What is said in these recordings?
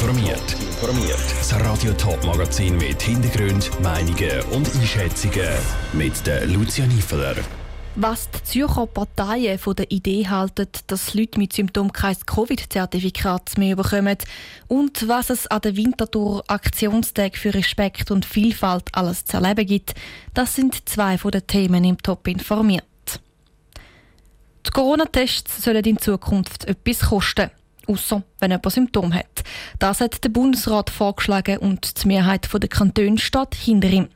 informiert. Informiert. Das Radio Top Magazin mit Hintergrund, Meinungen und Einschätzungen mit der Lucia Niefeler. Was die Zürcher Parteien von der Idee halten, dass Leute mit Symptomen kein Covid-Zertifikat mehr bekommen und was es an der Winterthur Aktionstag für Respekt und Vielfalt alles zu erleben gibt, das sind zwei von den Themen im Top informiert. Die Corona-Tests sollen in Zukunft etwas kosten außer wenn jemand Symptome hat. Das hat der Bundesrat vorgeschlagen und die Mehrheit der Kantone steht hinter ihm.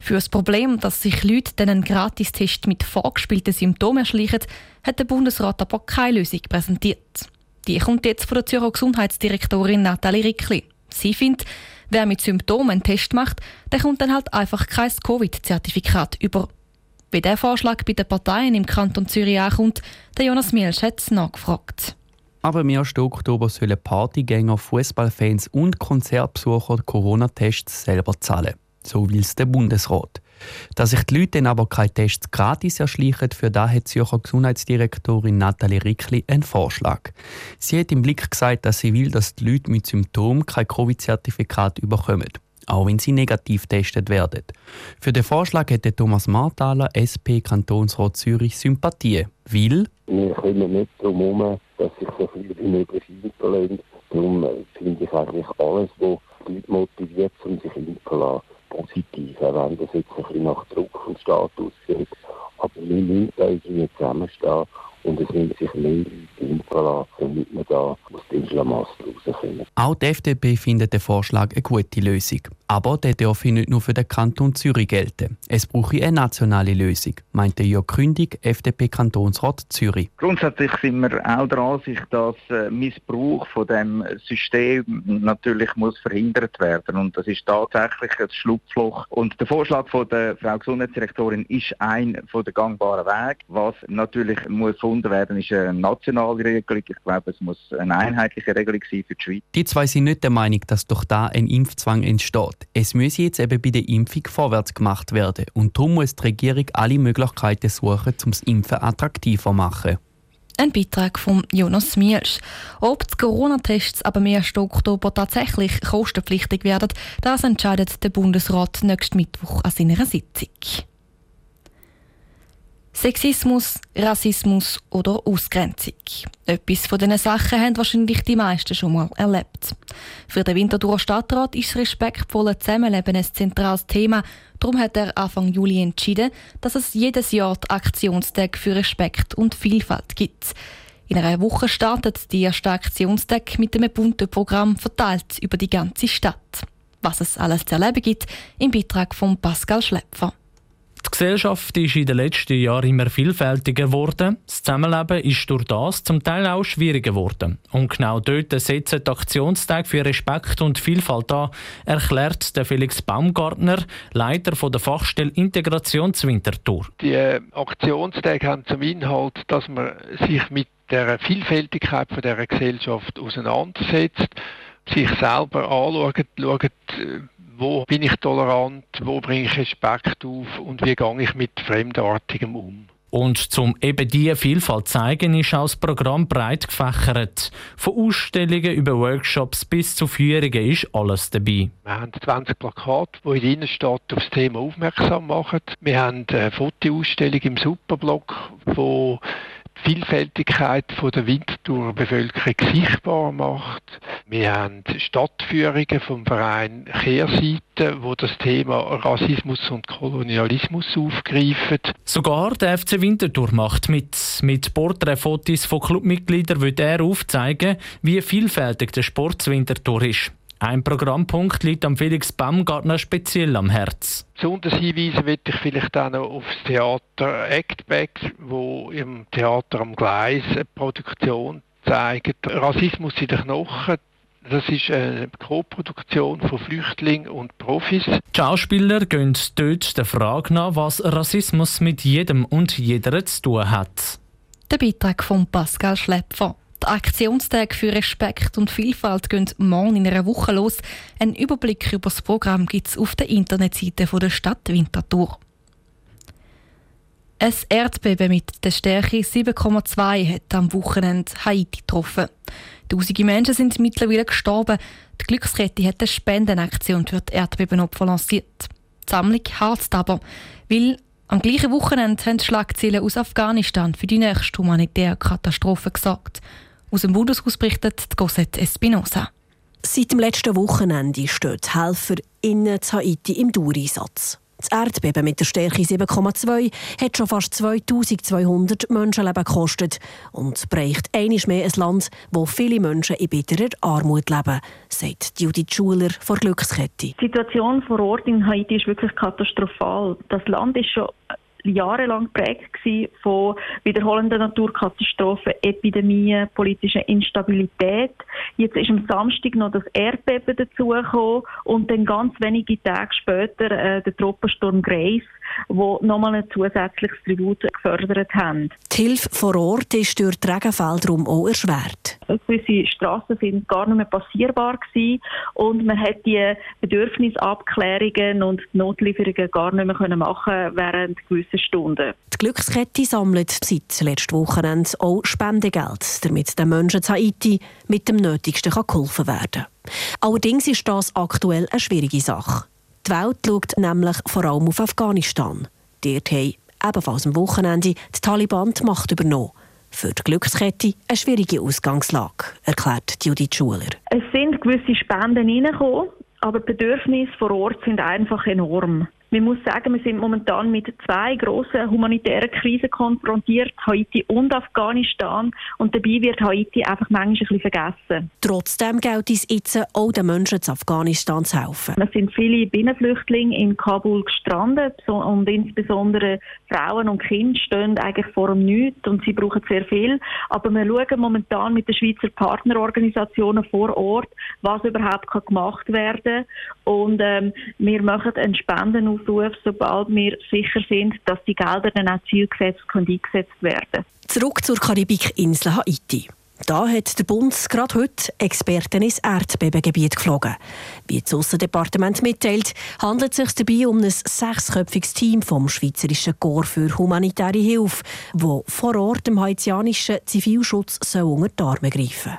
Für das Problem, dass sich Leute einen Gratistest mit vorgespielten Symptomen erschleichen, hat der Bundesrat aber keine Lösung präsentiert. Die kommt jetzt von der Zürcher Gesundheitsdirektorin Nathalie Rickli. Sie findet, wer mit Symptomen einen Test macht, der kommt dann halt einfach kein Covid-Zertifikat über. Wie der Vorschlag bei den Parteien im Kanton Zürich ankommt, der Jonas Mielsch hat nachgefragt. Aber im 1. Oktober sollen Partygänger, Fußballfans und Konzertbesucher Corona-Tests selber zahlen. So will es der Bundesrat. Dass sich die Leute dann aber keine Tests gratis erschleichen, für da hat Zürcher Gesundheitsdirektorin Nathalie Rickli einen Vorschlag. Sie hat im Blick gesagt, dass sie will, dass die Leute mit Symptomen kein Covid-Zertifikat bekommen auch wenn sie negativ getestet werden. Für den Vorschlag hätte Thomas Marthaler, SP Kantonsrat Zürich, Sympathie, weil wir kommen nicht darum herum, dass sich so viel wie möglich impfen lassen. Darum finde ich eigentlich alles, was die Leute motiviert, um sich impfen zu lassen, positiv. Auch wenn das jetzt ein bisschen nach Druck und Status geht. Aber wir müssen da irgendwie zusammenstehen und es müssen sich mehr Leute impfen lassen, damit wir da aus dem Schlamassel rauskommen. Auch die FDP findet den Vorschlag eine gute Lösung. Aber der darf nicht nur für den Kanton Zürich gelten. Es brauche eine nationale Lösung, meinte Jörg Kündig, FDP-Kantonsrat Zürich. Grundsätzlich sind wir auch der Ansicht, dass äh, Missbrauch von dem System natürlich muss verhindert werden und das ist tatsächlich ein Schlupfloch. Und der Vorschlag von der Frau Gesundheitsdirektorin ist ein von der gangbaren Weg. Was natürlich muss gefunden werden, ist eine nationale Regelung. Ich glaube, es muss eine einheitliche Regelung sein für die Schweiz. Die zwei sind nicht der Meinung, dass durch da ein Impfzwang entsteht. Es müsse jetzt eben bei der Impfung vorwärts gemacht werden und darum muss die Regierung alle Möglichkeiten suchen, um das Impfen attraktiver zu machen. Ein Beitrag von Jonas Mielsch. Ob die Corona-Tests aber am 1. Oktober tatsächlich kostenpflichtig werden, das entscheidet der Bundesrat nächsten Mittwoch an seiner Sitzung. Sexismus, Rassismus oder Ausgrenzung. Etwas von diesen Sachen haben wahrscheinlich die meisten schon mal erlebt. Für den Winterthur Stadtrat ist das respektvolle Zusammenleben ein zentrales Thema. Darum hat er Anfang Juli entschieden, dass es jedes Jahr die Aktionstag für Respekt und Vielfalt gibt. In einer Woche startet die erste Aktionstag mit einem bunten Programm verteilt über die ganze Stadt. Was es alles zu erleben gibt, im Beitrag von Pascal Schlepfer. Gesellschaft ist in den letzten Jahren immer vielfältiger geworden. Das Zusammenleben ist durch das zum Teil auch schwieriger geworden. Und genau dort setzen die Aktionstag für Respekt und Vielfalt an, erklärt der Felix Baumgartner, Leiter der Fachstelle Integration Winterthur. Die Aktionstage haben zum Inhalt, dass man sich mit der Vielfältigkeit der Gesellschaft auseinandersetzt, sich selber anschaut, schaut, äh, wo bin ich tolerant, wo bringe ich Respekt auf und wie gehe ich mit Fremdartigem um. Und zum eben diese Vielfalt zeigen, ist auch das Programm breit gefächert. Von Ausstellungen über Workshops bis zu Führungen ist alles dabei. Wir haben 20 Plakate, die in der Innenstadt auf das Thema aufmerksam machen. Wir haben eine Fotoausstellung im Superblock, wo Vielfältigkeit der Winterthurer Bevölkerung sichtbar macht. Wir haben Stadtführungen vom Verein Kehrseite, wo das Thema Rassismus und Kolonialismus aufgreifen. Sogar der FC Winterthur macht mit. Mit Porträtfotos von Clubmitgliedern wird er aufzeigen, wie vielfältig der Sport Winterthur ist. Ein Programmpunkt liegt am Felix Baumgartner speziell am Herz. Besonders hinweisen möchte ich vielleicht auch noch auf das Theater Actback, wo im Theater am Gleis eine Produktion zeigt. Rassismus in den Knochen, das ist eine Co-Produktion von Flüchtlingen und Profis. Die Schauspieler gehen dort der Frage nach, was Rassismus mit jedem und jeder zu tun hat. Der Beitrag von Pascal Schlepfer. Die Aktionstage für Respekt und Vielfalt gehen morgen in einer Woche los. Ein Überblick über das Programm gibt es auf der Internetseite der Stadt Winterthur. Ein Erdbeben mit der Stärke 7,2 hat am Wochenende Haiti getroffen. Tausende Menschen sind mittlerweile gestorben. Die Glückskette hat eine Spendenaktion für die Erdbebenopfer lanciert. Die Sammlung harzt aber, weil am gleichen Wochenende haben Schlagzeilen aus Afghanistan für die nächste humanitäre Katastrophe gesorgt. Aus dem Bundeshaus berichtet Cosette Espinosa. Seit dem letzten Wochenende stehen die Helfer in Haiti im Dauereinsatz. Das Erdbeben mit der Stärke 7,2 hat schon fast 2200 Menschenleben gekostet und bereicht einiges mehr ein Land, wo viele Menschen in bitterer Armut leben, sagt Judith Schuler von Glückskette. Die Situation vor Ort in Haiti ist wirklich katastrophal. Das Land ist schon jahrelang geprägt von wiederholenden Naturkatastrophen, Epidemien, politischer Instabilität. Jetzt ist am Samstag noch das Erdbeben dazugekommen und dann ganz wenige Tage später äh, der Tropensturm Grace die nochmal ein zusätzliches Tribut gefördert haben. Die Hilfe vor Ort ist durch die Regenfälle auch erschwert. Gewisse Strassen sind gar nicht mehr passierbar gewesen und man hat die Bedürfnisabklärungen und Notlieferungen gar nicht mehr machen während gewisser Stunden. Die Glückskette sammelt seit letztem Wochenende auch Spendegeld, damit den Menschen zu Haiti mit dem Nötigsten geholfen werden kann. Allerdings ist das aktuell eine schwierige Sache. Die Welt schaut nämlich vor allem auf Afghanistan. Dort haben ebenfalls am Wochenende die Taliban die Macht übernommen. Für die Glückskette eine schwierige Ausgangslage, erklärt Judith Schuler. Es sind gewisse Spenden reingekommen, aber die Bedürfnisse vor Ort sind einfach enorm. Man muss sagen, wir sind momentan mit zwei grossen humanitären Krisen konfrontiert, Haiti und Afghanistan. Und dabei wird Haiti einfach manchmal ein bisschen vergessen. Trotzdem gilt es jetzt auch den Menschen zu Afghanistan zu helfen. Es sind viele Binnenflüchtlinge in Kabul gestrandet und insbesondere Frauen und Kinder stehen eigentlich vor dem Nichts und sie brauchen sehr viel. Aber wir schauen momentan mit den Schweizer Partnerorganisationen vor Ort, was überhaupt gemacht werden kann. Und ähm, wir machen einen Spenden Aufruf, sobald wir sicher sind, dass die Gelder dann auch zielgesetzt eingesetzt werden Zurück zur Karibikinsel Haiti. Da hat der Bund gerade heute Experten ins Erdbebengebiet geflogen. Wie das Aussendepartement mitteilt, handelt es sich dabei um ein sechsköpfiges Team vom Schweizerischen Korps für humanitäre Hilfe, das vor Ort dem haitianischen Zivilschutz soll unter die Arme greifen